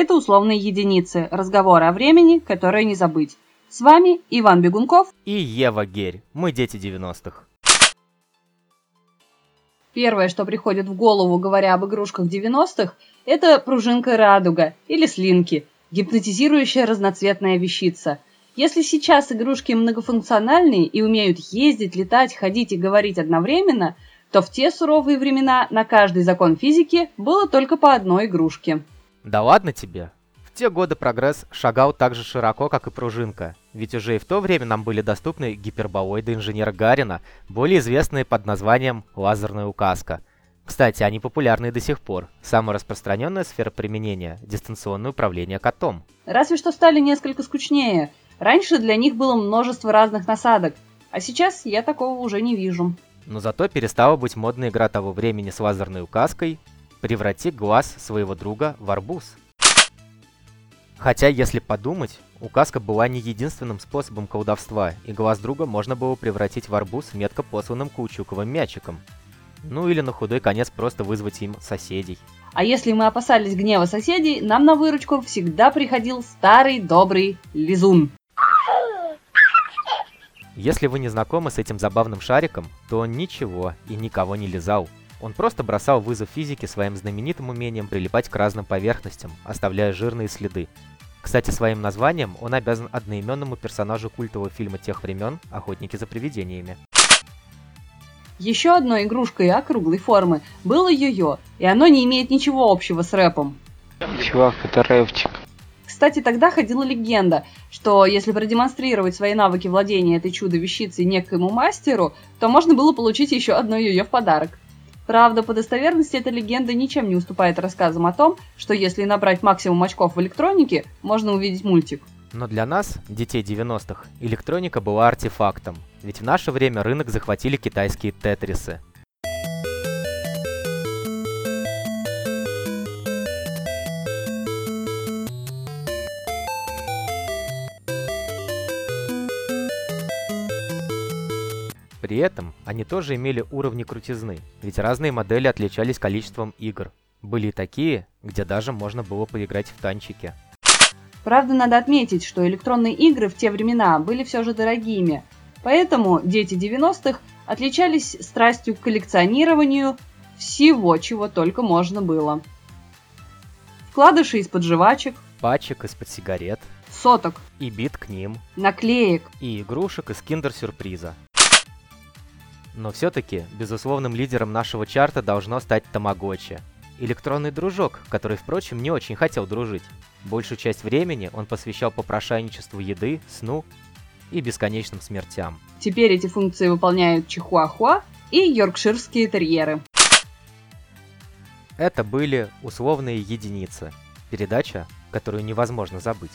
Это условные единицы, разговоры о времени, которые не забыть. С вами Иван Бегунков и Ева Герь. Мы дети 90-х. Первое, что приходит в голову, говоря об игрушках 90-х, это пружинка радуга или слинки, гипнотизирующая разноцветная вещица. Если сейчас игрушки многофункциональные и умеют ездить, летать, ходить и говорить одновременно, то в те суровые времена на каждый закон физики было только по одной игрушке. Да ладно тебе. В те годы прогресс шагал так же широко, как и пружинка. Ведь уже и в то время нам были доступны гиперболоиды инженера Гарина, более известные под названием лазерная указка. Кстати, они популярны до сих пор. Самая распространенная сфера применения – дистанционное управление котом. Разве что стали несколько скучнее. Раньше для них было множество разных насадок, а сейчас я такого уже не вижу. Но зато перестала быть модная игра того времени с лазерной указкой «Преврати глаз своего друга в арбуз». Хотя, если подумать, указка была не единственным способом колдовства, и глаз друга можно было превратить в арбуз метко посланным каучуковым мячиком. Ну или на худой конец просто вызвать им соседей. А если мы опасались гнева соседей, нам на выручку всегда приходил старый добрый лизун. Если вы не знакомы с этим забавным шариком, то он ничего и никого не лизал. Он просто бросал вызов физике своим знаменитым умением прилипать к разным поверхностям, оставляя жирные следы. Кстати, своим названием он обязан одноименному персонажу культового фильма тех времен «Охотники за привидениями». Еще одной игрушкой округлой формы было йо-йо, и оно не имеет ничего общего с рэпом. Чувак, это рэпчик. Кстати, тогда ходила легенда, что если продемонстрировать свои навыки владения этой чудо-вещицей некоему мастеру, то можно было получить еще одно ее в подарок. Правда, по достоверности эта легенда ничем не уступает рассказам о том, что если набрать максимум очков в электронике, можно увидеть мультик. Но для нас, детей 90-х, электроника была артефактом, ведь в наше время рынок захватили китайские тетрисы. При этом они тоже имели уровни крутизны, ведь разные модели отличались количеством игр. Были и такие, где даже можно было поиграть в танчики. Правда, надо отметить, что электронные игры в те времена были все же дорогими, поэтому дети 90-х отличались страстью к коллекционированию всего, чего только можно было. Вкладыши из-под жвачек, пачек из-под сигарет, соток и бит к ним, наклеек и игрушек из киндер-сюрприза. Но все-таки безусловным лидером нашего чарта должно стать Тамагочи. Электронный дружок, который, впрочем, не очень хотел дружить. Большую часть времени он посвящал попрошайничеству еды, сну и бесконечным смертям. Теперь эти функции выполняют чихуахуа и йоркширские терьеры. Это были условные единицы. Передача, которую невозможно забыть.